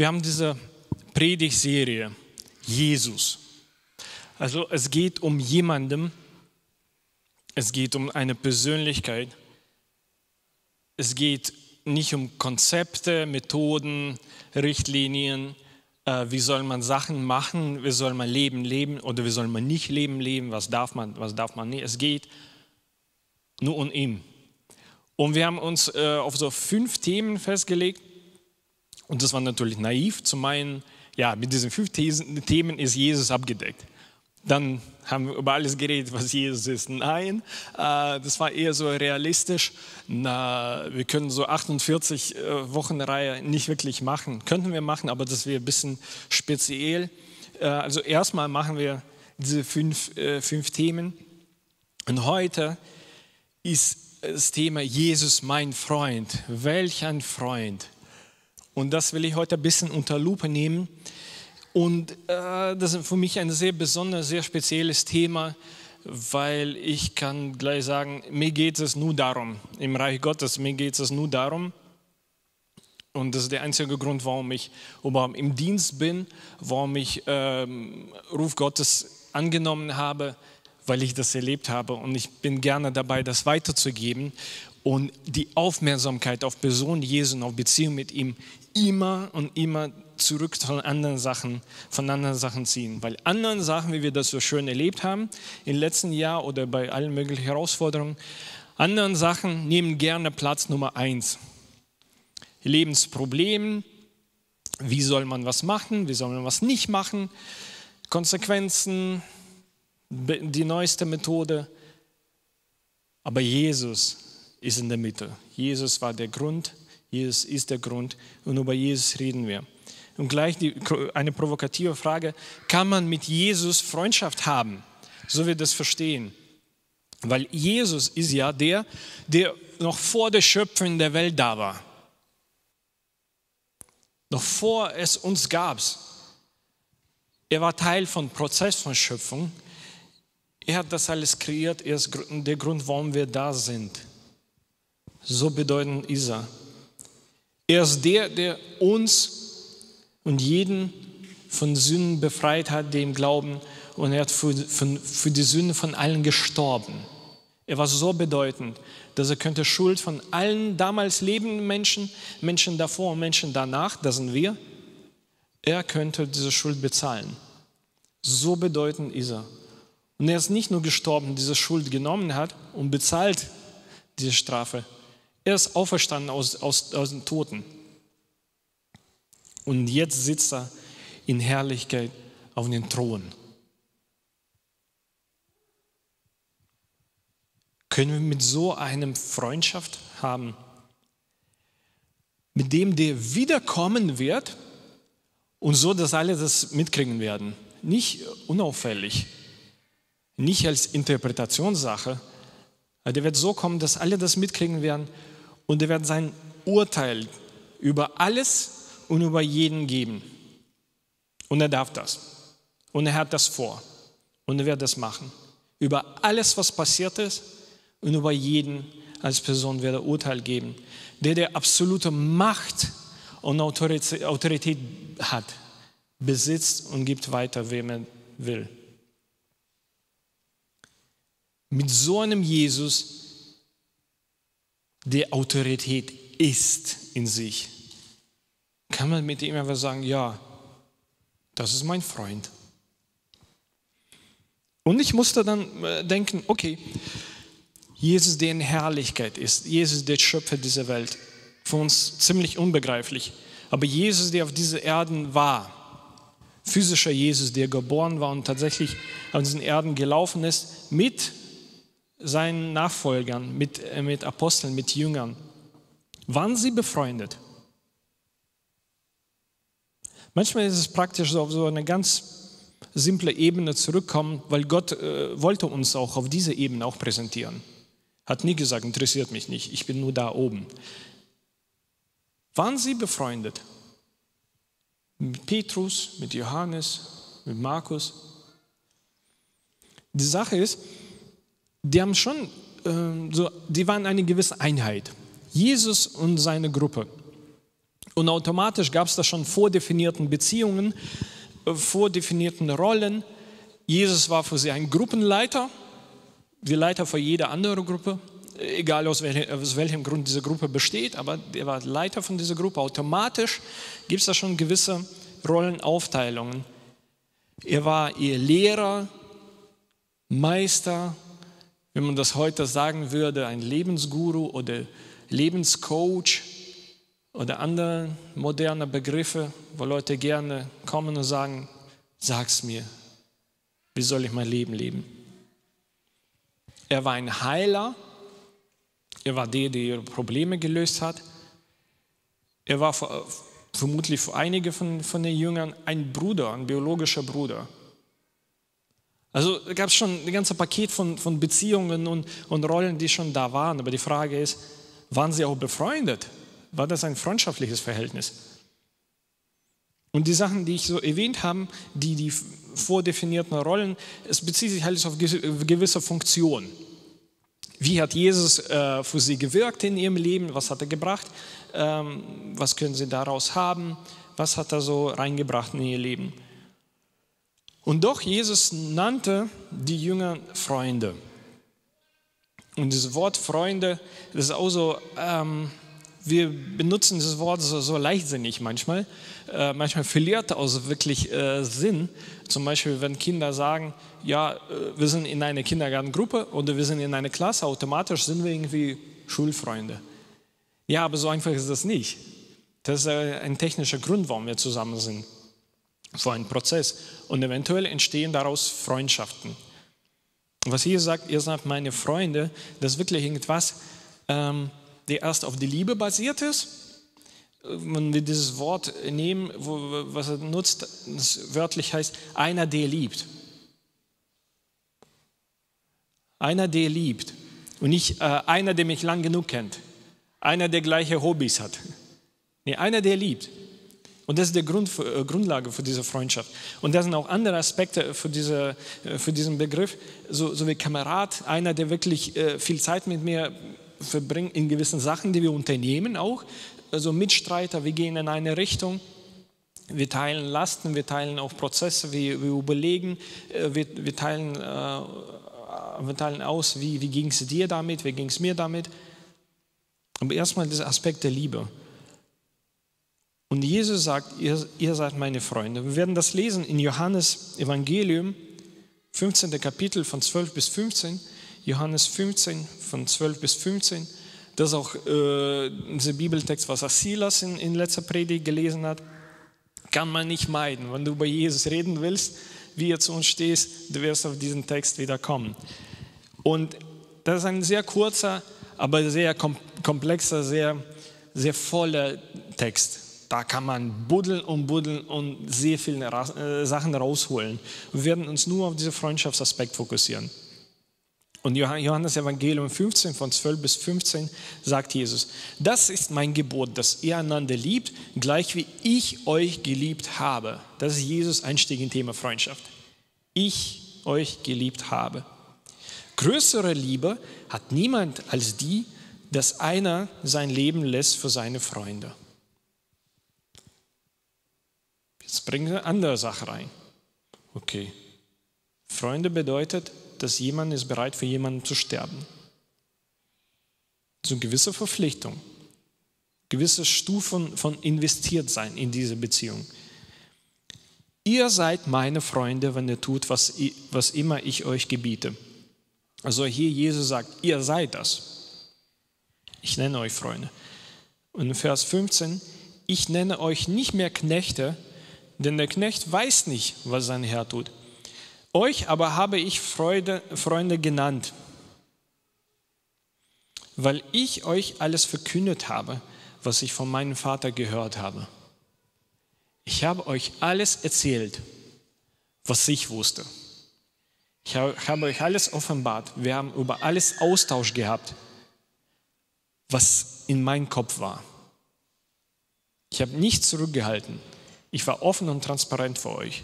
Wir haben diese Predigtserie Jesus. Also es geht um jemanden, es geht um eine Persönlichkeit, es geht nicht um Konzepte, Methoden, Richtlinien, äh, wie soll man Sachen machen, wie soll man Leben leben oder wie soll man nicht Leben leben, was darf man, was darf man nicht. Es geht nur um ihn. Und wir haben uns äh, auf so fünf Themen festgelegt. Und das war natürlich naiv zu meinen, ja, mit diesen fünf Themen ist Jesus abgedeckt. Dann haben wir über alles geredet, was Jesus ist. Nein, äh, das war eher so realistisch. Na, wir können so 48 äh, Wochen Reihe nicht wirklich machen. Könnten wir machen, aber das wäre ein bisschen speziell. Äh, also erstmal machen wir diese fünf, fünf Themen. Und heute ist das Thema Jesus mein Freund. Welch ein Freund. Und das will ich heute ein bisschen unter Lupe nehmen. Und äh, das ist für mich ein sehr besonderes, sehr spezielles Thema, weil ich kann gleich sagen, mir geht es nur darum, im Reich Gottes, mir geht es nur darum, und das ist der einzige Grund, warum ich überhaupt im Dienst bin, warum ich ähm, Ruf Gottes angenommen habe, weil ich das erlebt habe. Und ich bin gerne dabei, das weiterzugeben und die Aufmerksamkeit auf Person Jesu und auf Beziehung mit ihm immer und immer zurück von anderen Sachen, von anderen Sachen ziehen. Weil anderen Sachen, wie wir das so schön erlebt haben im letzten Jahr oder bei allen möglichen Herausforderungen, anderen Sachen nehmen gerne Platz Nummer eins. Lebensprobleme, wie soll man was machen, wie soll man was nicht machen, Konsequenzen, die neueste Methode. Aber Jesus ist in der Mitte. Jesus war der Grund, Jesus ist der Grund und über Jesus reden wir. Und gleich die, eine provokative Frage, kann man mit Jesus Freundschaft haben? So wir das verstehen. Weil Jesus ist ja der, der noch vor der Schöpfung der Welt da war. Noch vor es uns gab. Er war Teil von Prozess von Schöpfung. Er hat das alles kreiert. Er ist der Grund, warum wir da sind. So bedeutend ist er. Er ist der, der uns und jeden von Sünden befreit hat, dem Glauben. Und er hat für, für, für die Sünde von allen gestorben. Er war so bedeutend, dass er könnte Schuld von allen damals lebenden Menschen, Menschen davor und Menschen danach, das sind wir, er könnte diese Schuld bezahlen. So bedeutend ist er. Und er ist nicht nur gestorben, diese Schuld genommen hat und bezahlt diese Strafe. Er ist auferstanden aus, aus, aus den Toten. Und jetzt sitzt er in Herrlichkeit auf dem Thron. Können wir mit so einem Freundschaft haben, mit dem der wiederkommen wird und so, dass alle das mitkriegen werden. Nicht unauffällig, nicht als Interpretationssache, aber der wird so kommen, dass alle das mitkriegen werden und er wird sein Urteil über alles und über jeden geben. Und er darf das. Und er hat das vor. Und er wird das machen. Über alles, was passiert ist und über jeden als Person wird er Urteil geben. Der, der absolute Macht und Autorität hat, besitzt und gibt weiter, wem er will. Mit so einem Jesus, der Autorität ist in sich, kann man mit ihm einfach sagen, ja, das ist mein Freund. Und ich musste dann äh, denken, okay, Jesus, der in Herrlichkeit ist, Jesus, der Schöpfer dieser Welt, für uns ziemlich unbegreiflich, aber Jesus, der auf dieser Erden war, physischer Jesus, der geboren war und tatsächlich auf diesen Erden gelaufen ist, mit seinen Nachfolgern, mit, äh, mit Aposteln, mit Jüngern, waren sie befreundet. Manchmal ist es praktisch, so auf so eine ganz simple Ebene zurückkommen, weil Gott äh, wollte uns auch auf diese Ebene auch präsentieren. Hat nie gesagt, interessiert mich nicht, ich bin nur da oben. Waren sie befreundet? Mit Petrus, mit Johannes, mit Markus? Die Sache ist, die haben schon, äh, so, die waren eine gewisse Einheit. Jesus und seine Gruppe. Und automatisch gab es da schon vordefinierten Beziehungen, äh, vordefinierten Rollen. Jesus war für sie ein Gruppenleiter, wie Leiter für jede andere Gruppe, egal aus welchem, aus welchem Grund diese Gruppe besteht, aber er war Leiter von dieser Gruppe. Automatisch gibt es da schon gewisse Rollenaufteilungen. Er war ihr Lehrer, Meister, wenn man das heute sagen würde, ein Lebensguru oder Lebenscoach oder andere moderne Begriffe, wo Leute gerne kommen und sagen, sag's mir, wie soll ich mein Leben leben? Er war ein Heiler, er war der, der ihre Probleme gelöst hat. Er war vermutlich für einige von, von den Jüngern ein Bruder, ein biologischer Bruder. Also gab es schon ein ganzes Paket von, von Beziehungen und, und Rollen, die schon da waren. Aber die Frage ist, waren sie auch befreundet? War das ein freundschaftliches Verhältnis? Und die Sachen, die ich so erwähnt habe, die, die vordefinierten Rollen, es bezieht sich alles auf gewisse Funktionen. Wie hat Jesus äh, für sie gewirkt in ihrem Leben? Was hat er gebracht? Ähm, was können sie daraus haben? Was hat er so reingebracht in ihr Leben? Und doch, Jesus nannte die Jünger Freunde. Und dieses Wort Freunde, das ist auch so, ähm, wir benutzen dieses Wort so, so leichtsinnig manchmal. Äh, manchmal verliert es wirklich äh, Sinn. Zum Beispiel, wenn Kinder sagen, ja, äh, wir sind in einer Kindergartengruppe oder wir sind in einer Klasse, automatisch sind wir irgendwie Schulfreunde. Ja, aber so einfach ist das nicht. Das ist äh, ein technischer Grund, warum wir zusammen sind. So ein Prozess. Und eventuell entstehen daraus Freundschaften. Was hier sagt, ihr seid meine Freunde, das ist wirklich irgendwas, ähm, der erst auf die Liebe basiert ist. Wenn wir dieses Wort nehmen, wo, was er nutzt, das wörtlich heißt, einer, der liebt. Einer, der liebt. Und nicht äh, einer, der mich lang genug kennt. Einer, der gleiche Hobbys hat. Nee, einer, der liebt. Und das ist die Grund, äh, Grundlage für diese Freundschaft. Und da sind auch andere Aspekte für, diese, äh, für diesen Begriff, so, so wie Kamerad, einer, der wirklich äh, viel Zeit mit mir verbringt in gewissen Sachen, die wir unternehmen auch. Also Mitstreiter, wir gehen in eine Richtung. Wir teilen Lasten, wir teilen auch Prozesse, wir, wir überlegen, wir, wir, teilen, äh, wir teilen aus, wie, wie ging es dir damit, wie ging es mir damit. Aber erstmal dieser Aspekt der Liebe. Und Jesus sagt, ihr, ihr seid meine Freunde. Wir werden das lesen in Johannes Evangelium, 15. Kapitel von 12 bis 15. Johannes 15 von 12 bis 15. Das ist auch äh, dieser Bibeltext, was Asilas in, in letzter Predigt gelesen hat. Kann man nicht meiden. Wenn du über Jesus reden willst, wie er zu uns stehst, du wirst auf diesen Text wieder kommen. Und das ist ein sehr kurzer, aber sehr komplexer, sehr, sehr voller Text. Da kann man buddeln und buddeln und sehr viele äh, Sachen rausholen. Wir werden uns nur auf diesen Freundschaftsaspekt fokussieren. Und Johannes Evangelium 15 von 12 bis 15 sagt Jesus, das ist mein Gebot, dass ihr einander liebt, gleich wie ich euch geliebt habe. Das ist Jesus Einstieg in Thema Freundschaft. Ich euch geliebt habe. Größere Liebe hat niemand als die, dass einer sein Leben lässt für seine Freunde. Jetzt bringen wir eine andere Sache rein. Okay. Freunde bedeutet, dass jemand ist bereit für jemanden zu sterben. So eine gewisse Verpflichtung, gewisse Stufen von investiert sein in diese Beziehung. Ihr seid meine Freunde, wenn ihr tut, was, was immer ich euch gebiete. Also hier Jesus sagt, ihr seid das. Ich nenne euch Freunde. Und in Vers 15, ich nenne euch nicht mehr Knechte, denn der Knecht weiß nicht, was sein Herr tut. Euch aber habe ich Freude, Freunde genannt, weil ich euch alles verkündet habe, was ich von meinem Vater gehört habe. Ich habe euch alles erzählt, was ich wusste. Ich habe euch alles offenbart. Wir haben über alles Austausch gehabt, was in meinem Kopf war. Ich habe nichts zurückgehalten. Ich war offen und transparent für euch.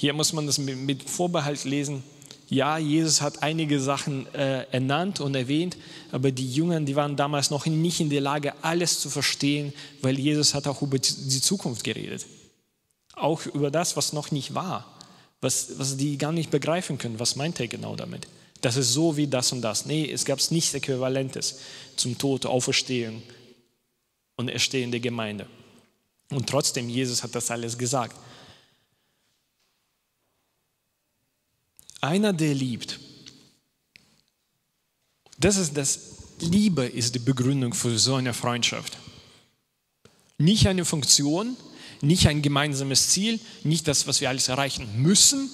Hier muss man das mit Vorbehalt lesen. Ja, Jesus hat einige Sachen äh, ernannt und erwähnt, aber die Jünger, die waren damals noch nicht in der Lage, alles zu verstehen, weil Jesus hat auch über die Zukunft geredet. Auch über das, was noch nicht war, was, was die gar nicht begreifen können. Was meint er genau damit? Das ist so wie das und das. Nee, es gab nichts Äquivalentes zum Tod, Auferstehung und Erstehen der Gemeinde. Und trotzdem, Jesus hat das alles gesagt. Einer, der liebt. Das ist das, Liebe ist die Begründung für so eine Freundschaft. Nicht eine Funktion, nicht ein gemeinsames Ziel, nicht das, was wir alles erreichen müssen,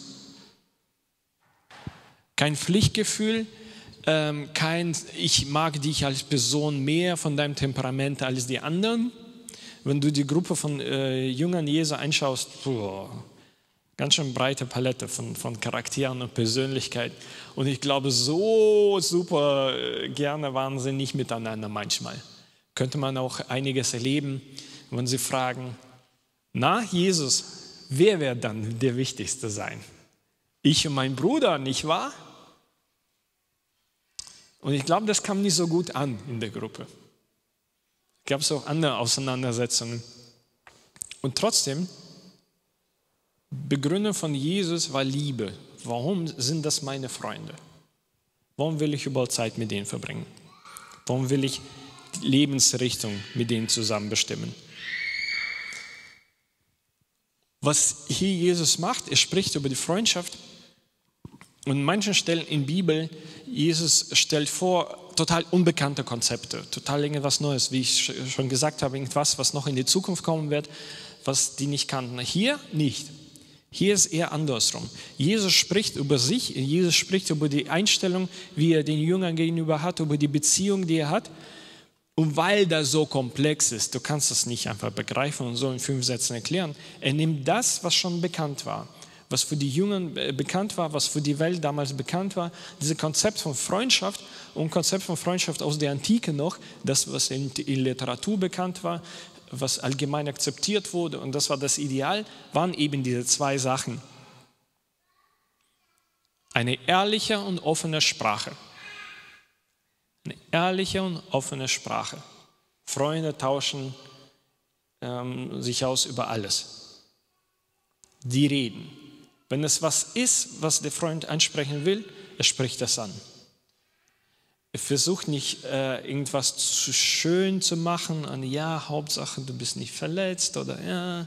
kein Pflichtgefühl, ähm, kein ich mag dich als Person mehr von deinem Temperament als die anderen. Wenn du die Gruppe von äh, Jüngern Jesu anschaust, boah, Ganz schön breite Palette von, von Charakteren und Persönlichkeit. Und ich glaube, so super äh, gerne waren sie nicht miteinander manchmal. Könnte man auch einiges erleben, wenn sie fragen, na Jesus, wer wird dann der Wichtigste sein? Ich und mein Bruder, nicht wahr? Und ich glaube, das kam nicht so gut an in der Gruppe. Gab es auch andere Auseinandersetzungen. Und trotzdem Begründung von Jesus war Liebe. Warum sind das meine Freunde? Warum will ich überhaupt Zeit mit denen verbringen? Warum will ich die Lebensrichtung mit denen zusammen bestimmen? Was hier Jesus macht, er spricht über die Freundschaft und an manchen Stellen in der Bibel, Jesus stellt vor total unbekannte Konzepte, total irgendwas Neues, wie ich schon gesagt habe, irgendwas, was noch in die Zukunft kommen wird, was die nicht kannten. Hier nicht. Hier ist eher andersrum. Jesus spricht über sich, Jesus spricht über die Einstellung, wie er den Jüngern gegenüber hat, über die Beziehung, die er hat. Und weil das so komplex ist, du kannst das nicht einfach begreifen und so in fünf Sätzen erklären, er nimmt das, was schon bekannt war, was für die Jüngern äh, bekannt war, was für die Welt damals bekannt war, dieses Konzept von Freundschaft und Konzept von Freundschaft aus der Antike noch, das, was in, in Literatur bekannt war, was allgemein akzeptiert wurde, und das war das Ideal, waren eben diese zwei Sachen. Eine ehrliche und offene Sprache. Eine ehrliche und offene Sprache. Freunde tauschen ähm, sich aus über alles. Die reden. Wenn es was ist, was der Freund ansprechen will, er spricht das an versucht nicht äh, irgendwas zu schön zu machen, und ja, Hauptsache du bist nicht verletzt oder ja,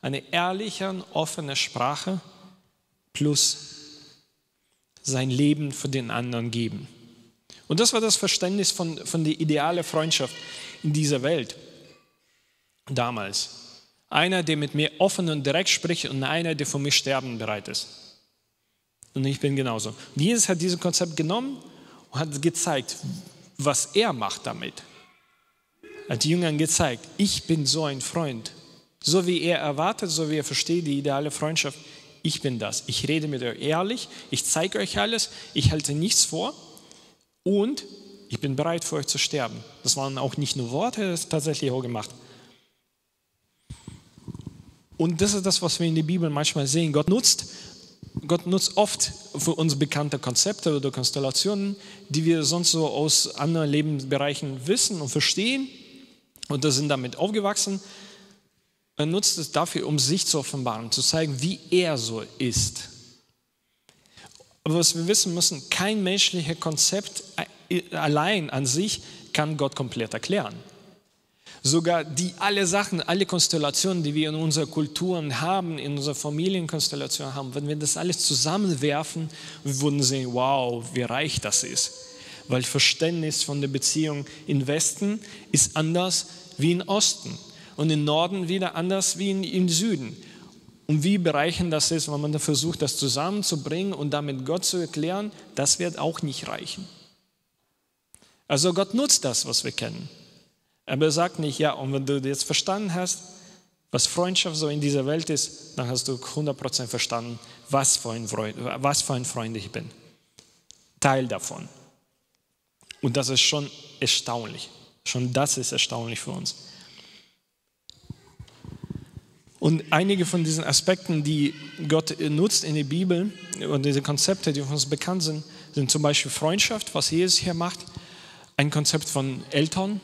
eine ehrliche und offene Sprache plus sein Leben für den anderen geben. Und das war das Verständnis von, von der idealen Freundschaft in dieser Welt damals. Einer, der mit mir offen und direkt spricht und einer, der für mich sterben bereit ist. Und ich bin genauso. Jesus hat dieses Konzept genommen und hat gezeigt, was er macht damit. Hat die Jüngern gezeigt, ich bin so ein Freund. So wie er erwartet, so wie er versteht die ideale Freundschaft, ich bin das. Ich rede mit euch ehrlich, ich zeige euch alles, ich halte nichts vor und ich bin bereit für euch zu sterben. Das waren auch nicht nur Worte, das ist tatsächlich auch gemacht. Und das ist das, was wir in der Bibel manchmal sehen. Gott nutzt Gott nutzt oft für uns bekannte Konzepte oder Konstellationen, die wir sonst so aus anderen Lebensbereichen wissen und verstehen und da sind damit aufgewachsen. Er nutzt es dafür, um sich zu offenbaren, zu zeigen, wie er so ist. Aber was wir wissen müssen, kein menschliches Konzept allein an sich kann Gott komplett erklären. Sogar die alle Sachen, alle Konstellationen, die wir in unserer Kulturen haben, in unserer Familienkonstellation haben, wenn wir das alles zusammenwerfen, wir würden sehen, wow, wie reich das ist. Weil Verständnis von der Beziehung im Westen ist anders wie im Osten und im Norden wieder anders wie im Süden. Und wie bereichend das ist, wenn man da versucht, das zusammenzubringen und damit Gott zu erklären, das wird auch nicht reichen. Also Gott nutzt das, was wir kennen. Aber er sagt nicht, ja, und wenn du jetzt verstanden hast, was Freundschaft so in dieser Welt ist, dann hast du 100% verstanden, was für, ein Freund, was für ein Freund ich bin. Teil davon. Und das ist schon erstaunlich. Schon das ist erstaunlich für uns. Und einige von diesen Aspekten, die Gott nutzt in der Bibel, und diese Konzepte, die uns bekannt sind, sind zum Beispiel Freundschaft, was Jesus hier macht, ein Konzept von Eltern,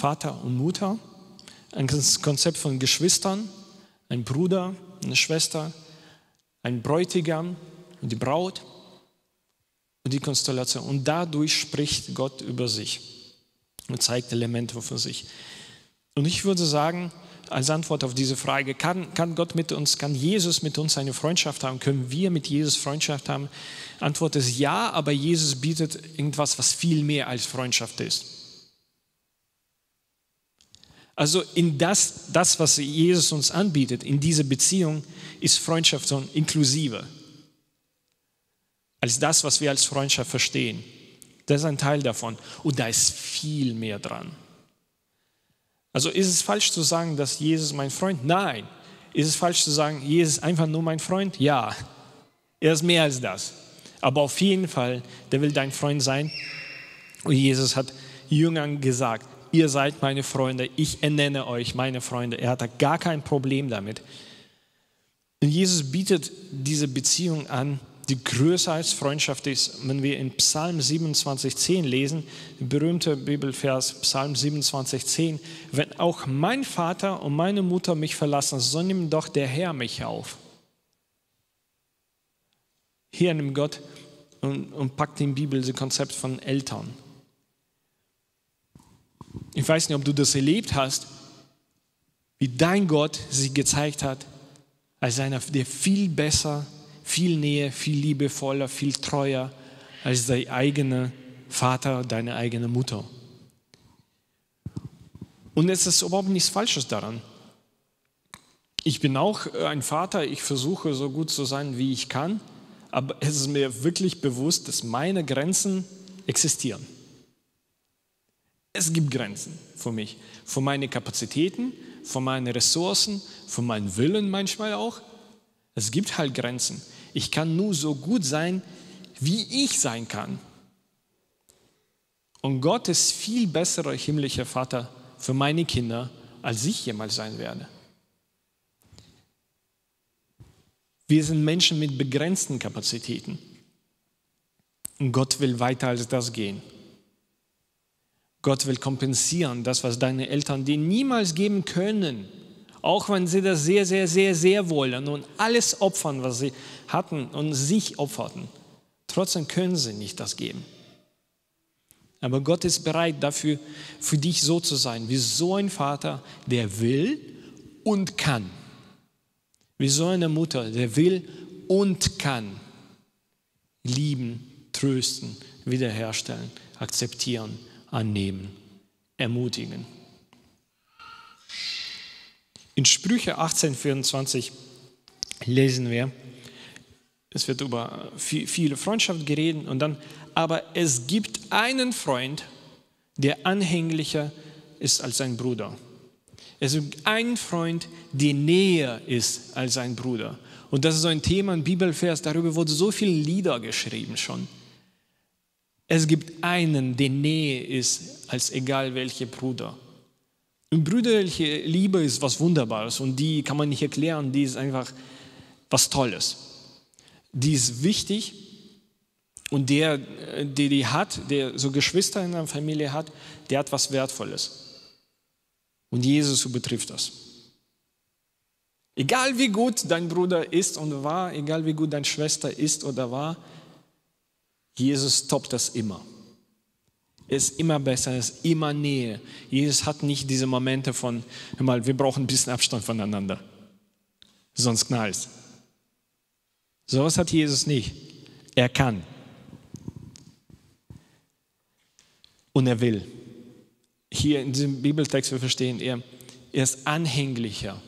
Vater und Mutter, ein Konzept von Geschwistern, ein Bruder, eine Schwester, ein Bräutigam und die Braut und die Konstellation. Und dadurch spricht Gott über sich und zeigt Elemente von sich. Und ich würde sagen, als Antwort auf diese Frage, kann, kann Gott mit uns, kann Jesus mit uns eine Freundschaft haben? Können wir mit Jesus Freundschaft haben? Antwort ist ja, aber Jesus bietet irgendwas, was viel mehr als Freundschaft ist. Also in das, das, was Jesus uns anbietet, in dieser Beziehung, ist Freundschaft so inklusive als das, was wir als Freundschaft verstehen. Das ist ein Teil davon. Und da ist viel mehr dran. Also ist es falsch zu sagen, dass Jesus mein Freund? Nein. Ist es falsch zu sagen, Jesus ist einfach nur mein Freund? Ja. Er ist mehr als das. Aber auf jeden Fall, der will dein Freund sein. Und Jesus hat Jüngern gesagt, ihr seid meine Freunde, ich ernenne euch meine Freunde. Er hatte gar kein Problem damit. Und Jesus bietet diese Beziehung an, die größer als Freundschaft ist. Wenn wir in Psalm 27,10 lesen, berühmter Bibelvers Psalm 27,10, wenn auch mein Vater und meine Mutter mich verlassen, so nimmt doch der Herr mich auf. Hier nimmt Gott und, und packt in die Bibel das Konzept von Eltern. Ich weiß nicht, ob du das erlebt hast, wie dein Gott sich gezeigt hat als einer, der viel besser viel näher, viel liebevoller, viel treuer als dein eigener Vater, deine eigene Mutter. Und es ist überhaupt nichts Falsches daran. Ich bin auch ein Vater, ich versuche so gut zu sein, wie ich kann, aber es ist mir wirklich bewusst, dass meine Grenzen existieren. Es gibt Grenzen für mich, für meine Kapazitäten, für meine Ressourcen, für meinen Willen manchmal auch. Es gibt halt Grenzen. Ich kann nur so gut sein, wie ich sein kann. Und Gott ist viel besserer himmlischer Vater für meine Kinder, als ich jemals sein werde. Wir sind Menschen mit begrenzten Kapazitäten. Und Gott will weiter als das gehen. Gott will kompensieren, das, was deine Eltern dir niemals geben können auch wenn sie das sehr, sehr, sehr, sehr wollen und alles opfern, was sie hatten und sich opferten. Trotzdem können sie nicht das geben. Aber Gott ist bereit dafür, für dich so zu sein, wie so ein Vater, der will und kann. Wie so eine Mutter, der will und kann. Lieben, trösten, wiederherstellen, akzeptieren, annehmen, ermutigen. In Sprüche 18,24 lesen wir, es wird über viele Freundschaft geredet und dann, aber es gibt einen Freund, der anhänglicher ist als sein Bruder. Es gibt einen Freund, der näher ist als sein Bruder. Und das ist so ein Thema, ein Bibelvers, darüber wurde so viele Lieder geschrieben schon. Es gibt einen, der näher ist als egal welcher Bruder. Und brüderliche Liebe ist was Wunderbares und die kann man nicht erklären, die ist einfach was Tolles. Die ist wichtig und der, der die hat, der so Geschwister in einer Familie hat, der hat was Wertvolles. Und Jesus betrifft das. Egal wie gut dein Bruder ist und war, egal wie gut deine Schwester ist oder war, Jesus toppt das immer ist immer besser, ist immer Nähe. Jesus hat nicht diese Momente von, hör mal, wir brauchen ein bisschen Abstand voneinander, sonst knallt es. Sowas hat Jesus nicht. Er kann. Und er will. Hier in diesem Bibeltext, wir verstehen, er, er ist anhänglicher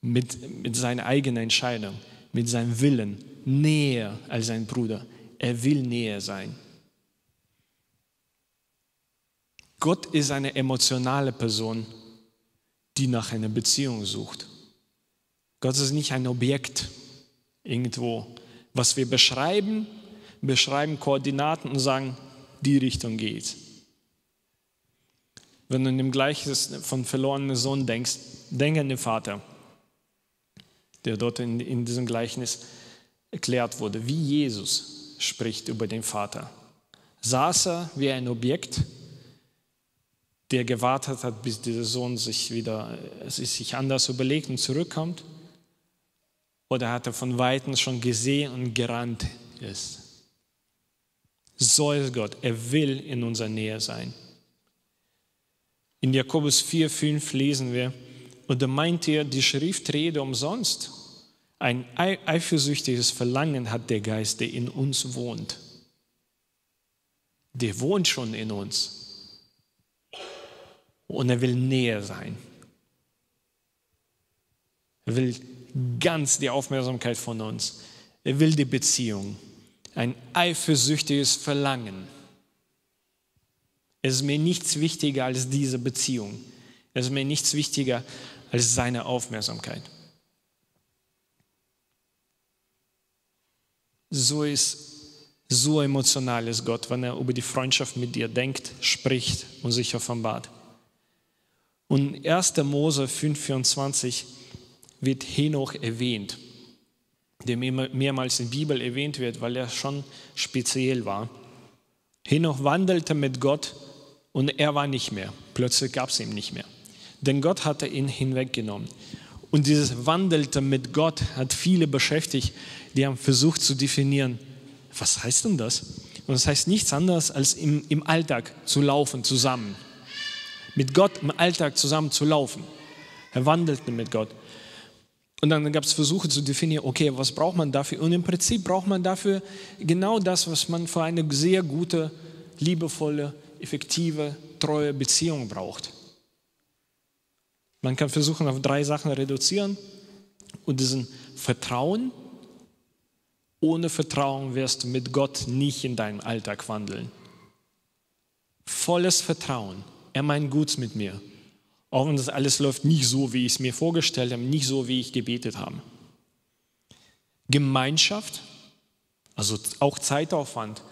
mit, mit seiner eigenen Entscheidung, mit seinem Willen, näher als sein Bruder. Er will näher sein. Gott ist eine emotionale Person, die nach einer Beziehung sucht. Gott ist nicht ein Objekt irgendwo. Was wir beschreiben, beschreiben Koordinaten und sagen, die Richtung geht. Wenn du in dem Gleichnis von verlorenen Sohn denkst, denke an den Vater, der dort in, in diesem Gleichnis erklärt wurde, wie Jesus spricht über den Vater. Saß er wie ein Objekt, der gewartet hat, bis dieser Sohn sich wieder sich anders überlegt und zurückkommt? Oder hat er von Weitem schon gesehen und gerannt ist? So ist Gott. Er will in unserer Nähe sein. In Jakobus 4, 5 lesen wir, oder meint ihr, die Schrift rede umsonst? Ein eifersüchtiges Verlangen hat der Geist, der in uns wohnt. Der wohnt schon in uns. Und er will näher sein. Er will ganz die Aufmerksamkeit von uns. Er will die Beziehung. Ein eifersüchtiges Verlangen. Es ist mir nichts wichtiger als diese Beziehung. Es ist mir nichts wichtiger als seine Aufmerksamkeit. So ist so emotional ist Gott, wenn er über die Freundschaft mit dir denkt, spricht und sich offenbart. Und 1. Mose 5,24 wird Henoch erwähnt, der mehrmals in der Bibel erwähnt wird, weil er schon speziell war. Henoch wandelte mit Gott und er war nicht mehr. Plötzlich gab es ihn nicht mehr. Denn Gott hatte ihn hinweggenommen. Und dieses Wandelte mit Gott hat viele beschäftigt, die haben versucht zu definieren, was heißt denn das? Und das heißt nichts anderes, als im, im Alltag zu laufen zusammen. Mit Gott im Alltag zusammen zu laufen. Er wandelte mit Gott. Und dann gab es Versuche zu definieren, okay, was braucht man dafür? Und im Prinzip braucht man dafür genau das, was man für eine sehr gute, liebevolle, effektive, treue Beziehung braucht. Man kann versuchen, auf drei Sachen reduzieren. Und diesen Vertrauen, ohne Vertrauen wirst du mit Gott nicht in deinem Alltag wandeln. Volles Vertrauen. Er meint gut mit mir. Auch wenn das alles läuft nicht so, wie ich es mir vorgestellt habe, nicht so, wie ich gebetet habe. Gemeinschaft, also auch Zeitaufwand,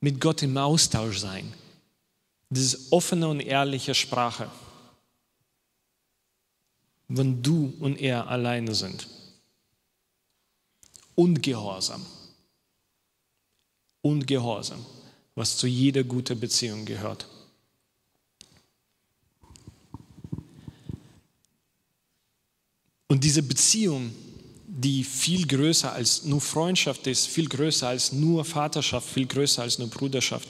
mit Gott im Austausch sein. Ist offene und ehrliche Sprache. Wenn du und er alleine sind und Gehorsam. Und Gehorsam, was zu jeder guten Beziehung gehört. Und diese Beziehung, die viel größer als nur Freundschaft ist, viel größer als nur Vaterschaft, viel größer als nur Bruderschaft,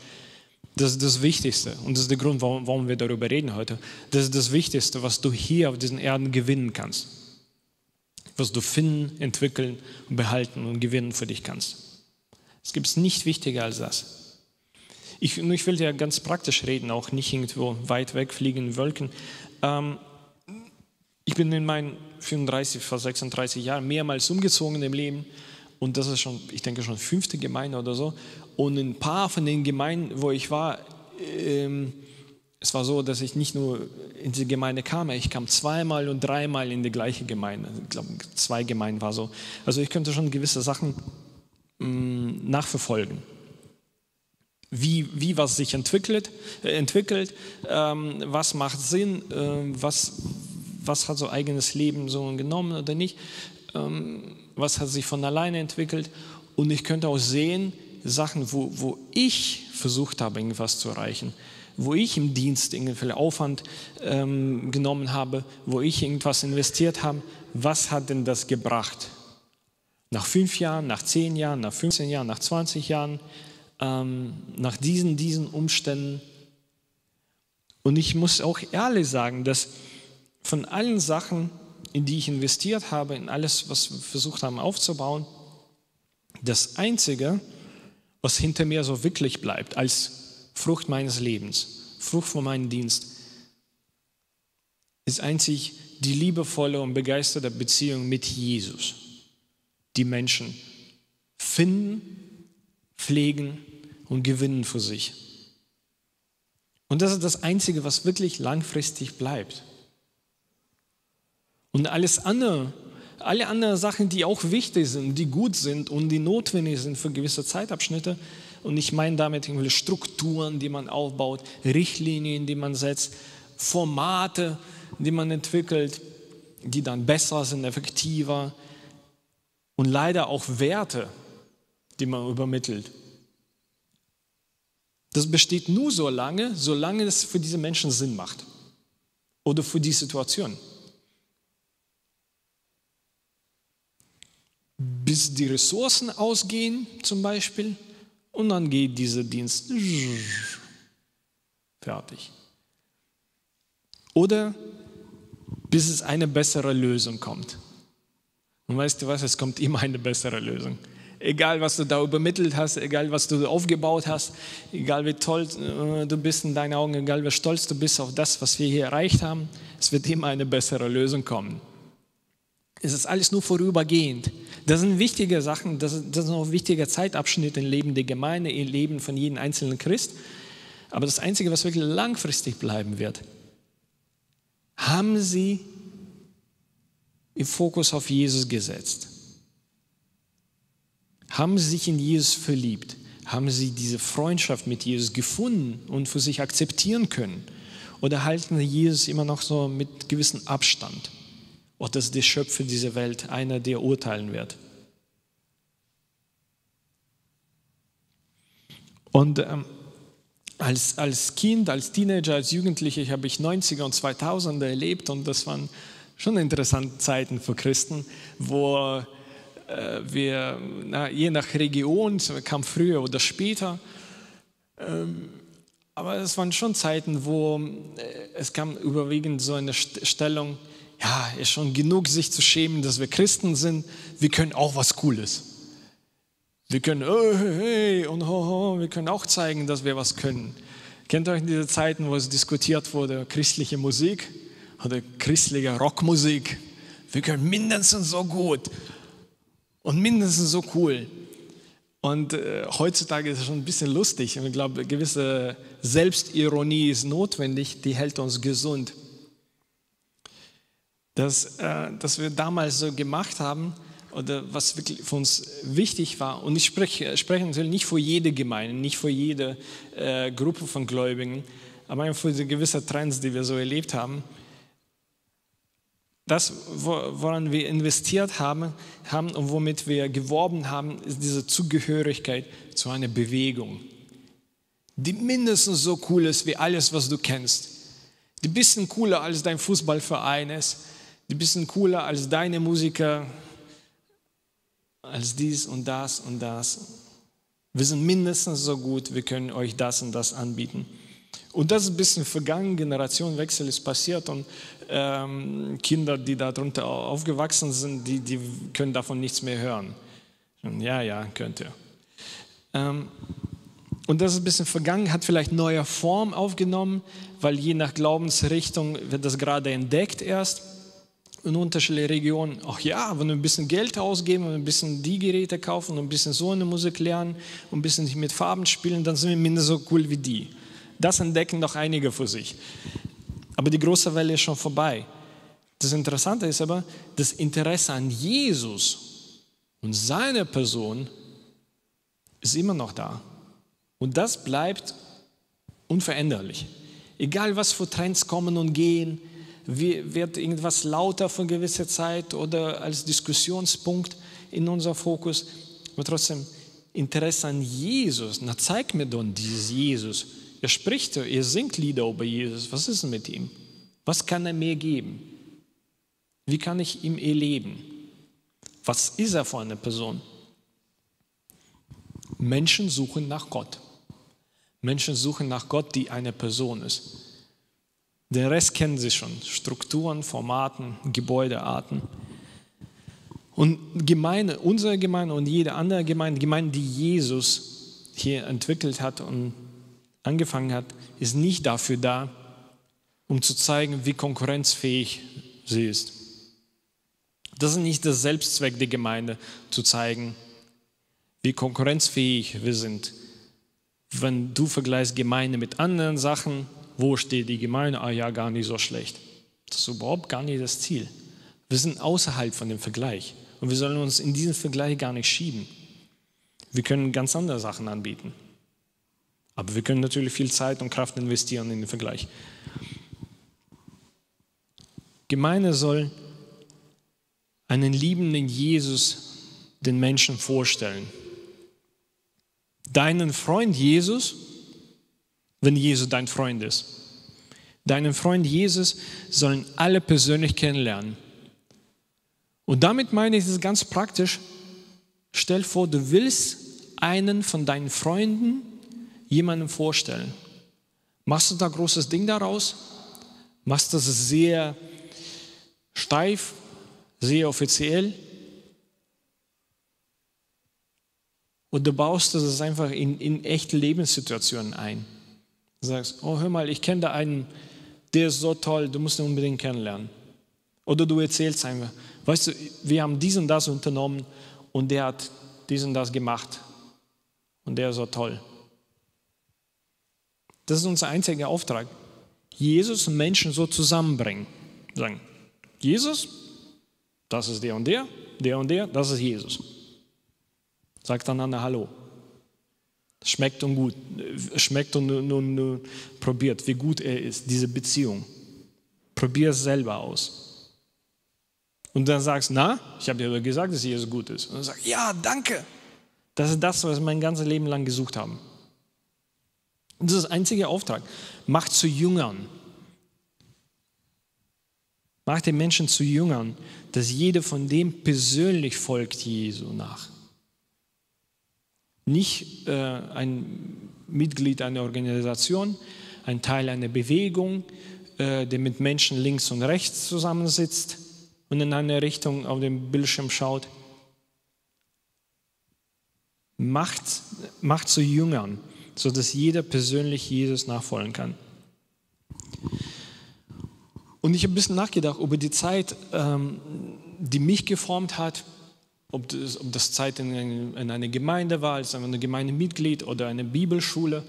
das ist das Wichtigste. Und das ist der Grund, warum, warum wir darüber reden heute. Das ist das Wichtigste, was du hier auf diesen Erden gewinnen kannst was du finden, entwickeln, behalten und gewinnen für dich kannst. Es gibt nicht wichtiger als das. Ich, ich will dir ganz praktisch reden, auch nicht irgendwo weit weg fliegen Wolken. Ähm, ich bin in meinen 34, fast 36 Jahren mehrmals umgezogen im Leben und das ist schon, ich denke schon fünfte Gemeinde oder so. Und ein paar von den Gemeinden, wo ich war, ähm, es war so, dass ich nicht nur in die Gemeinde kam, ich kam zweimal und dreimal in die gleiche Gemeinde. Ich glaube, zwei Gemeinden war so. Also ich könnte schon gewisse Sachen mh, mm, nachverfolgen. Wie, wie was sich entwickelt, äh, entwickelt ähm, was macht Sinn, äh, was, was hat so eigenes Leben so genommen oder nicht, ähm, was hat sich von alleine entwickelt. Und ich könnte auch sehen, Sachen, wo, wo ich versucht habe, irgendwas zu erreichen wo ich im Dienst irgendwie Aufwand ähm, genommen habe, wo ich irgendwas investiert habe, was hat denn das gebracht? Nach fünf Jahren, nach zehn Jahren, nach 15 Jahren, nach 20 Jahren, ähm, nach diesen, diesen Umständen. Und ich muss auch ehrlich sagen, dass von allen Sachen, in die ich investiert habe, in alles, was wir versucht haben aufzubauen, das Einzige, was hinter mir so wirklich bleibt als Frucht meines Lebens, Frucht von meinem Dienst, ist einzig die liebevolle und begeisterte Beziehung mit Jesus, die Menschen finden, pflegen und gewinnen für sich. Und das ist das Einzige, was wirklich langfristig bleibt. Und alles andere, alle anderen Sachen, die auch wichtig sind, die gut sind und die notwendig sind für gewisse Zeitabschnitte, und ich meine damit irgendwelche Strukturen, die man aufbaut, Richtlinien, die man setzt, Formate, die man entwickelt, die dann besser sind, effektiver. und leider auch Werte, die man übermittelt. Das besteht nur so lange, solange es für diese Menschen Sinn macht oder für die Situation. Bis die Ressourcen ausgehen zum Beispiel und dann geht dieser Dienst fertig. Oder bis es eine bessere Lösung kommt. Und weißt du was, es kommt immer eine bessere Lösung. Egal, was du da übermittelt hast, egal, was du aufgebaut hast, egal, wie toll äh, du bist in deinen Augen, egal, wie stolz du bist auf das, was wir hier erreicht haben, es wird immer eine bessere Lösung kommen. Es ist alles nur vorübergehend. Das sind wichtige Sachen, das, das sind auch wichtige Zeitabschnitte im Leben der Gemeinde, im Leben von jedem einzelnen Christ. Aber das Einzige, was wirklich langfristig bleiben wird, haben sie im Fokus auf Jesus gesetzt haben sie sich in Jesus verliebt, haben sie diese Freundschaft mit Jesus gefunden und für sich akzeptieren können? Oder halten sie Jesus immer noch so mit gewissem Abstand? Oder ist der Schöpfer dieser Welt einer, der urteilen wird? Und ähm, als, als Kind, als Teenager, als Jugendlicher habe ich 90er und 2000er erlebt und das waren schon interessante Zeiten für Christen, wo äh, wir, na, je nach Region, kam früher oder später. Ähm, aber es waren schon Zeiten, wo äh, es kam überwiegend so eine Stellung, ja, ist schon genug, sich zu schämen, dass wir Christen sind. Wir können auch was Cooles. Wir können, oh, hey, und ho, ho, wir können auch zeigen, dass wir was können. Kennt ihr euch diese Zeiten, wo es diskutiert wurde, christliche Musik oder christliche Rockmusik? Wir können mindestens so gut und mindestens so cool. Und äh, heutzutage ist es schon ein bisschen lustig. Und ich glaube, gewisse Selbstironie ist notwendig, die hält uns gesund. Das, äh, dass wir damals so gemacht haben, oder was wirklich für uns wichtig war, und ich spreche, spreche natürlich nicht für jede Gemeinde, nicht für jede äh, Gruppe von Gläubigen, aber einfach für gewisse Trends, die wir so erlebt haben, das, woran wir investiert haben, haben und womit wir geworben haben, ist diese Zugehörigkeit zu einer Bewegung, die mindestens so cool ist wie alles, was du kennst. Die ein bisschen cooler als dein Fußballverein ist, die bisschen cooler als deine Musiker, als dies und das und das. Wir sind mindestens so gut, wir können euch das und das anbieten. Und das ist ein bisschen vergangen, Generationenwechsel ist passiert und ähm, Kinder, die darunter aufgewachsen sind, die, die können davon nichts mehr hören. Ja, ja, könnt ihr. Ähm, und das ist ein bisschen vergangen, hat vielleicht neue Form aufgenommen, weil je nach Glaubensrichtung wird das gerade entdeckt erst in unterschiedlichen Regionen. Ach ja, wenn wir ein bisschen Geld ausgeben und ein bisschen die Geräte kaufen und ein bisschen so eine Musik lernen ein bisschen mit Farben spielen, dann sind wir mindestens so cool wie die. Das entdecken doch einige für sich. Aber die große Welle ist schon vorbei. Das Interessante ist aber, das Interesse an Jesus und seiner Person ist immer noch da. Und das bleibt unveränderlich. Egal was für Trends kommen und gehen, wird irgendwas lauter für eine gewisse Zeit oder als Diskussionspunkt in unser Fokus. Aber trotzdem, Interesse an Jesus, na zeig mir doch dieses Jesus er spricht, er singt Lieder über Jesus. Was ist denn mit ihm? Was kann er mir geben? Wie kann ich ihm erleben? Was ist er für eine Person? Menschen suchen nach Gott. Menschen suchen nach Gott, die eine Person ist. Den Rest kennen sie schon. Strukturen, Formaten, Gebäudearten. Und Gemeinde, unsere Gemeinde und jede andere Gemeinde, Gemeinde, die Jesus hier entwickelt hat und angefangen hat, ist nicht dafür da, um zu zeigen, wie konkurrenzfähig sie ist. Das ist nicht der Selbstzweck der Gemeinde, zu zeigen, wie konkurrenzfähig wir sind. Wenn du vergleichst Gemeinde mit anderen Sachen, wo steht die Gemeinde? Ah ja, gar nicht so schlecht. Das ist überhaupt gar nicht das Ziel. Wir sind außerhalb von dem Vergleich und wir sollen uns in diesen Vergleich gar nicht schieben. Wir können ganz andere Sachen anbieten. Aber wir können natürlich viel Zeit und Kraft investieren in den Vergleich. Gemeinde soll einen liebenden Jesus den Menschen vorstellen. Deinen Freund Jesus, wenn Jesus dein Freund ist. Deinen Freund Jesus sollen alle persönlich kennenlernen. Und damit meine ich es ganz praktisch. Stell vor, du willst einen von deinen Freunden jemandem vorstellen. Machst du da großes Ding daraus? Machst du das sehr steif, sehr offiziell? Und du baust das einfach in, in echte Lebenssituationen ein. Du sagst, oh hör mal, ich kenne da einen, der ist so toll, du musst ihn unbedingt kennenlernen. Oder du erzählst einfach, weißt du, wir haben dies und das unternommen und der hat dies und das gemacht und der ist so toll. Das ist unser einziger Auftrag. Jesus und Menschen so zusammenbringen. Sagen, Jesus, das ist der und der, der und der, das ist Jesus. Sagt einander Hallo. Schmeckt und gut, schmeckt und nun, nun probiert, wie gut er ist, diese Beziehung. Probier es selber aus. Und dann sagst, na, ich habe dir gesagt, dass Jesus gut ist. Und dann sagst, ja, danke. Das ist das, was wir mein ganzes Leben lang gesucht haben. Und das ist der einzige Auftrag. Macht zu Jüngern. Macht den Menschen zu Jüngern, dass jeder von dem persönlich folgt Jesu nach. Nicht äh, ein Mitglied einer Organisation, ein Teil einer Bewegung, äh, der mit Menschen links und rechts zusammensitzt und in eine Richtung auf dem Bildschirm schaut. Macht, macht zu Jüngern, sodass jeder persönlich Jesus nachfolgen kann. Und ich habe ein bisschen nachgedacht über die Zeit, ähm, die mich geformt hat, ob das, ob das Zeit in, in einer Gemeinde war, als ein Gemeindemitglied oder eine Bibelschule.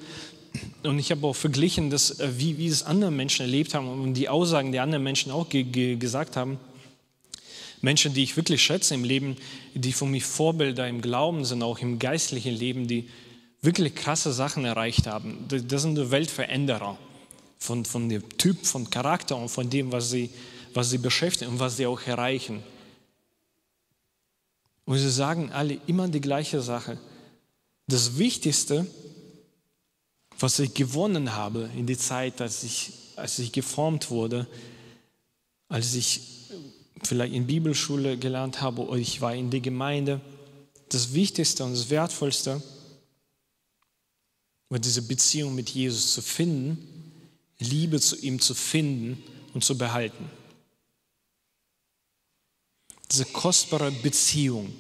Und ich habe auch verglichen, dass, äh, wie, wie es andere Menschen erlebt haben und die Aussagen, die andere Menschen auch ge, ge, gesagt haben. Menschen, die ich wirklich schätze im Leben, die für mich Vorbilder im Glauben sind, auch im geistlichen Leben, die wirklich krasse Sachen erreicht haben. Das sind Weltveränderer von, von dem Typ, von Charakter und von dem, was sie, was sie beschäftigen und was sie auch erreichen. Und sie sagen alle immer die gleiche Sache. Das Wichtigste, was ich gewonnen habe in der Zeit, als ich, als ich geformt wurde, als ich vielleicht in Bibelschule gelernt habe oder ich war in der Gemeinde, das Wichtigste und das Wertvollste war diese Beziehung mit Jesus zu finden, Liebe zu ihm zu finden und zu behalten diese kostbare Beziehung.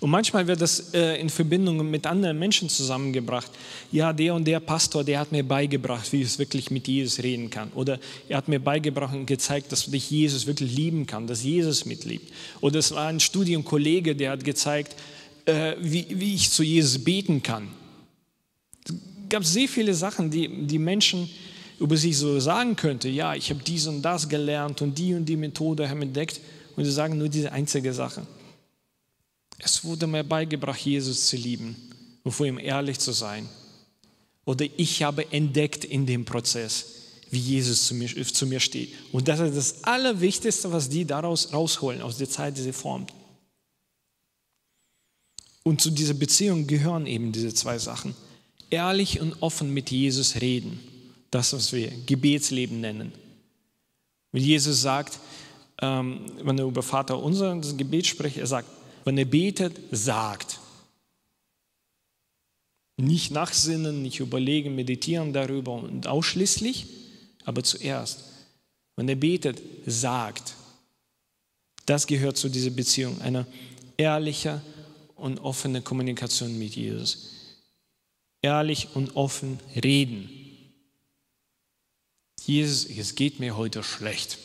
Und manchmal wird das äh, in Verbindung mit anderen Menschen zusammengebracht. Ja, der und der Pastor, der hat mir beigebracht, wie ich wirklich mit Jesus reden kann. Oder er hat mir beigebracht und gezeigt, dass dich Jesus wirklich lieben kann, dass Jesus mitliebt. Oder es war ein Studienkollege, der hat gezeigt, äh, wie, wie ich zu Jesus beten kann. Es gab sehr viele Sachen, die die Menschen über sich so sagen könnten. Ja, ich habe dies und das gelernt und die und die Methode haben entdeckt. Und sie sagen nur diese einzige Sache. Es wurde mir beigebracht, Jesus zu lieben und vor ihm ehrlich zu sein. Oder ich habe entdeckt in dem Prozess, wie Jesus zu mir, zu mir steht. Und das ist das Allerwichtigste, was die daraus rausholen, aus der Zeit, die sie formt. Und zu dieser Beziehung gehören eben diese zwei Sachen. Ehrlich und offen mit Jesus reden. Das, was wir Gebetsleben nennen. Wenn Jesus sagt, wenn er über Vater unser das Gebet spricht, er sagt, wenn er betet, sagt. Nicht nachsinnen, nicht überlegen, meditieren darüber und ausschließlich, aber zuerst. Wenn er betet, sagt. Das gehört zu dieser Beziehung, einer ehrlichen und offenen Kommunikation mit Jesus. Ehrlich und offen reden. Jesus, es geht mir heute schlecht.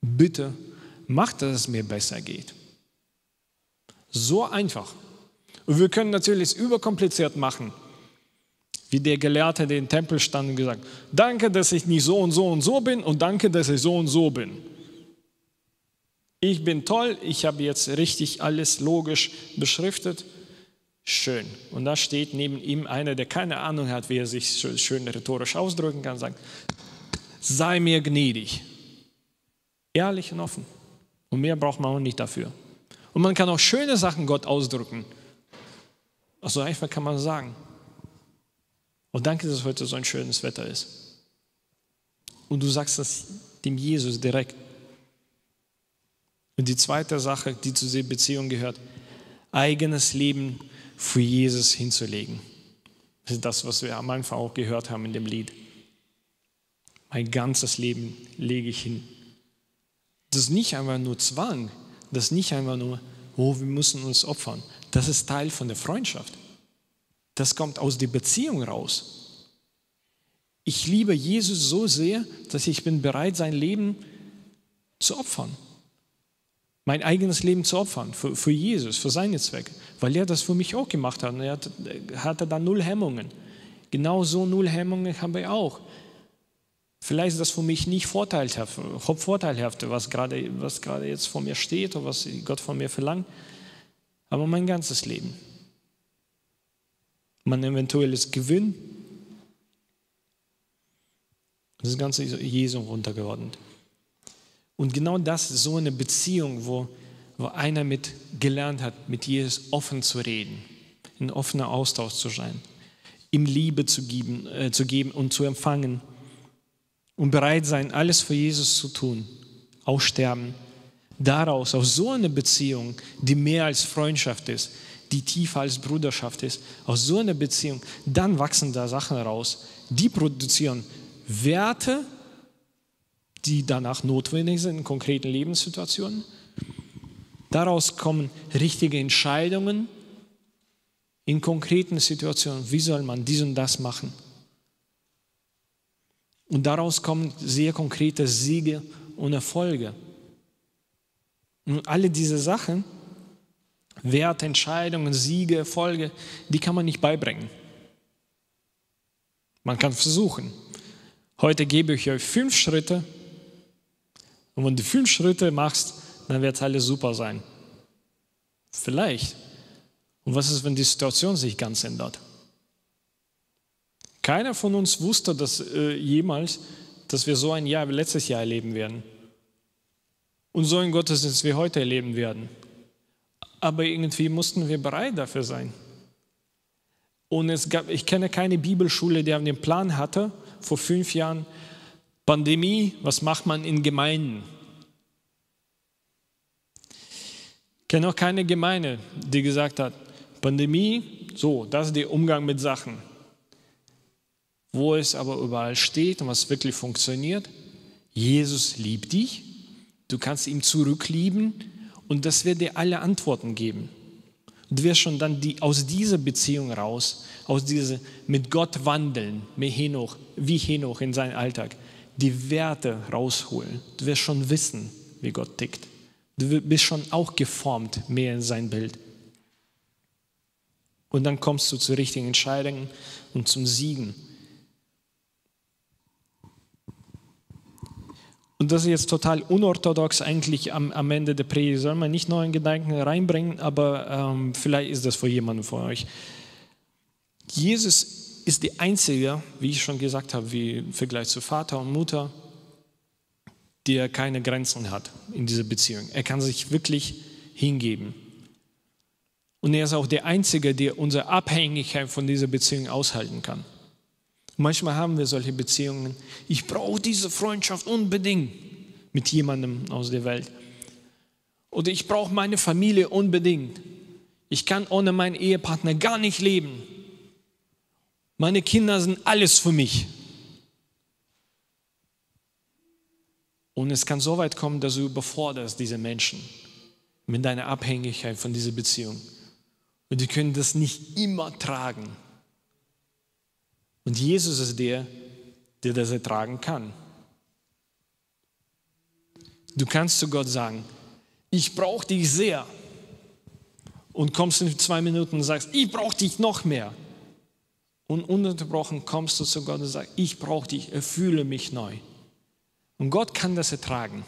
Bitte mach, dass es mir besser geht. So einfach. Und wir können natürlich überkompliziert machen. Wie der Gelehrte, der im Tempel stand und gesagt, danke, dass ich nicht so und so und so bin und danke, dass ich so und so bin. Ich bin toll, ich habe jetzt richtig alles logisch beschriftet. Schön. Und da steht neben ihm einer, der keine Ahnung hat, wie er sich schön rhetorisch ausdrücken kann, sagt, sei mir gnädig. Ehrlich und offen. Und mehr braucht man auch nicht dafür. Und man kann auch schöne Sachen Gott ausdrücken. Also einfach kann man sagen. Und danke, dass heute so ein schönes Wetter ist. Und du sagst das dem Jesus direkt. Und die zweite Sache, die zu dieser Beziehung gehört, eigenes Leben für Jesus hinzulegen. Das ist das, was wir am Anfang auch gehört haben in dem Lied. Mein ganzes Leben lege ich hin. Das ist nicht einfach nur Zwang, das ist nicht einfach nur, oh, wir müssen uns opfern. Das ist Teil von der Freundschaft. Das kommt aus der Beziehung raus. Ich liebe Jesus so sehr, dass ich bin bereit, sein Leben zu opfern. Mein eigenes Leben zu opfern für, für Jesus, für seine Zwecke. Weil er das für mich auch gemacht hat. Und er hatte da null Hemmungen. Genauso null Hemmungen haben wir auch. Vielleicht ist das für mich nicht vorteilhaft, vorteilhaft was, gerade, was gerade jetzt vor mir steht oder was Gott von mir verlangt, aber mein ganzes Leben. Mein eventuelles Gewinn, das Ganze ist Jesu runtergeordnet. Und genau das ist so eine Beziehung, wo, wo einer mit gelernt hat, mit Jesus offen zu reden, in offener Austausch zu sein, ihm Liebe zu geben, äh, zu geben und zu empfangen und bereit sein, alles für Jesus zu tun, auch sterben. Daraus, aus so einer Beziehung, die mehr als Freundschaft ist, die tiefer als Bruderschaft ist, aus so einer Beziehung, dann wachsen da Sachen raus, die produzieren Werte, die danach notwendig sind in konkreten Lebenssituationen. Daraus kommen richtige Entscheidungen in konkreten Situationen. Wie soll man dies und das machen? Und daraus kommen sehr konkrete Siege und Erfolge. Und alle diese Sachen, Werte, Entscheidungen, Siege, Erfolge, die kann man nicht beibringen. Man kann versuchen. Heute gebe ich euch fünf Schritte. Und wenn du fünf Schritte machst, dann wird alles super sein. Vielleicht. Und was ist, wenn die Situation sich ganz ändert? Keiner von uns wusste dass, äh, jemals, dass wir so ein Jahr wie letztes Jahr erleben werden. Und so ein Gottesdienst wie heute erleben werden. Aber irgendwie mussten wir bereit dafür sein. Und es gab, ich kenne keine Bibelschule, die den Plan hatte, vor fünf Jahren, Pandemie, was macht man in Gemeinden? Ich kenne auch keine Gemeinde, die gesagt hat, Pandemie, so, das ist der Umgang mit Sachen. Wo es aber überall steht und was wirklich funktioniert, Jesus liebt dich, du kannst ihm zurücklieben und das wird dir alle Antworten geben. Du wirst schon dann die, aus dieser Beziehung raus, aus dieser mit Gott wandeln, wie Henoch, wie Henoch in seinem Alltag, die Werte rausholen. Du wirst schon wissen, wie Gott tickt. Du bist schon auch geformt mehr in sein Bild. Und dann kommst du zu richtigen Entscheidungen und zum Siegen. Und das ist jetzt total unorthodox eigentlich am, am Ende der Predigt. Soll man nicht neuen Gedanken reinbringen, aber ähm, vielleicht ist das für jemanden von euch. Jesus ist der Einzige, wie ich schon gesagt habe, wie im Vergleich zu Vater und Mutter, der keine Grenzen hat in dieser Beziehung. Er kann sich wirklich hingeben. Und er ist auch der Einzige, der unsere Abhängigkeit von dieser Beziehung aushalten kann. Manchmal haben wir solche Beziehungen. Ich brauche diese Freundschaft unbedingt mit jemandem aus der Welt. Oder ich brauche meine Familie unbedingt. Ich kann ohne meinen Ehepartner gar nicht leben. Meine Kinder sind alles für mich. Und es kann so weit kommen, dass du überforderst diese Menschen mit deiner Abhängigkeit von dieser Beziehung. Und die können das nicht immer tragen. Und Jesus ist der, der das ertragen kann. Du kannst zu Gott sagen, ich brauche dich sehr. Und kommst in zwei Minuten und sagst, ich brauche dich noch mehr. Und ununterbrochen kommst du zu Gott und sagst, ich brauche dich, erfühle mich neu. Und Gott kann das ertragen.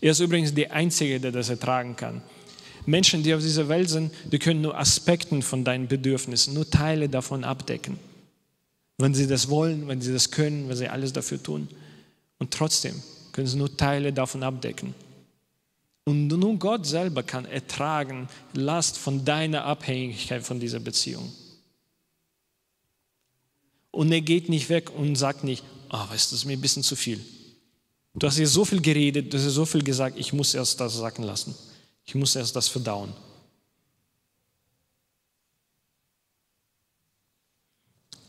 Er ist übrigens der Einzige, der das ertragen kann. Menschen, die auf dieser Welt sind, die können nur Aspekten von deinen Bedürfnissen, nur Teile davon abdecken wenn sie das wollen, wenn sie das können, wenn sie alles dafür tun. Und trotzdem können sie nur Teile davon abdecken. Und nur Gott selber kann ertragen Last von deiner Abhängigkeit von dieser Beziehung. Und er geht nicht weg und sagt nicht, oh, weißt du, das ist mir ein bisschen zu viel. Du hast hier so viel geredet, du hast hier so viel gesagt, ich muss erst das sacken lassen. Ich muss erst das verdauen.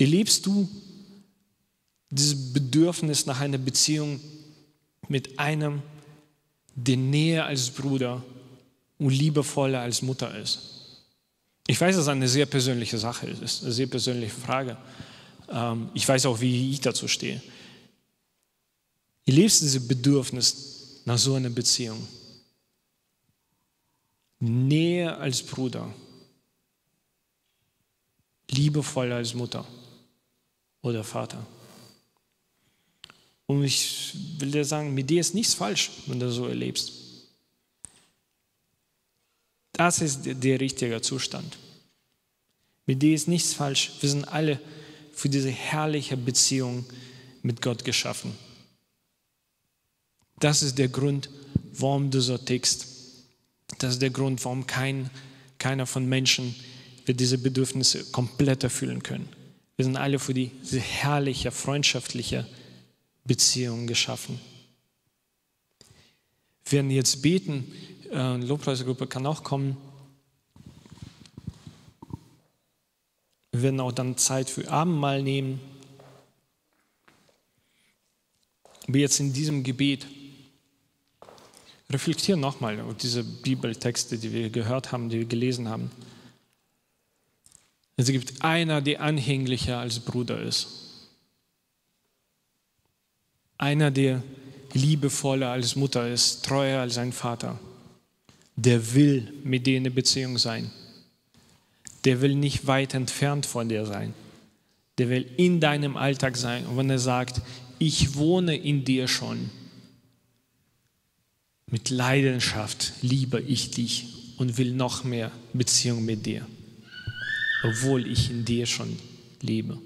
Erlebst du dieses Bedürfnis nach einer Beziehung mit einem, der näher als Bruder und liebevoller als Mutter ist? Ich weiß, dass es eine sehr persönliche Sache ist, eine sehr persönliche Frage. Ähm, ich weiß auch, wie ich dazu stehe. Ihr lebst dieses Bedürfnis nach so einer Beziehung. Näher als Bruder. Liebevoller als Mutter oder Vater. Und ich will dir sagen, mit dir ist nichts falsch, wenn du so erlebst. Das ist der richtige Zustand. Mit dir ist nichts falsch. Wir sind alle für diese herrliche Beziehung mit Gott geschaffen. Das ist der Grund, warum du so tickst. Das ist der Grund, warum kein, keiner von Menschen wird diese Bedürfnisse komplett erfüllen können. Wir sind alle für diese herrliche, freundschaftliche Beziehung geschaffen. Wir werden jetzt beten. Äh, Lobpreisgruppe kann auch kommen. Wir werden auch dann Zeit für Abendmahl nehmen. Aber jetzt in diesem Gebet reflektieren nochmal diese Bibeltexte, die wir gehört haben, die wir gelesen haben. Es gibt einer, der anhänglicher als Bruder ist. Einer, der liebevoller als Mutter ist, treuer als sein Vater. Der will mit dir in der Beziehung sein der will nicht weit entfernt von dir sein. Der will in deinem Alltag sein. Und wenn er sagt, ich wohne in dir schon, mit Leidenschaft liebe ich dich und will noch mehr Beziehung mit dir, obwohl ich in dir schon lebe.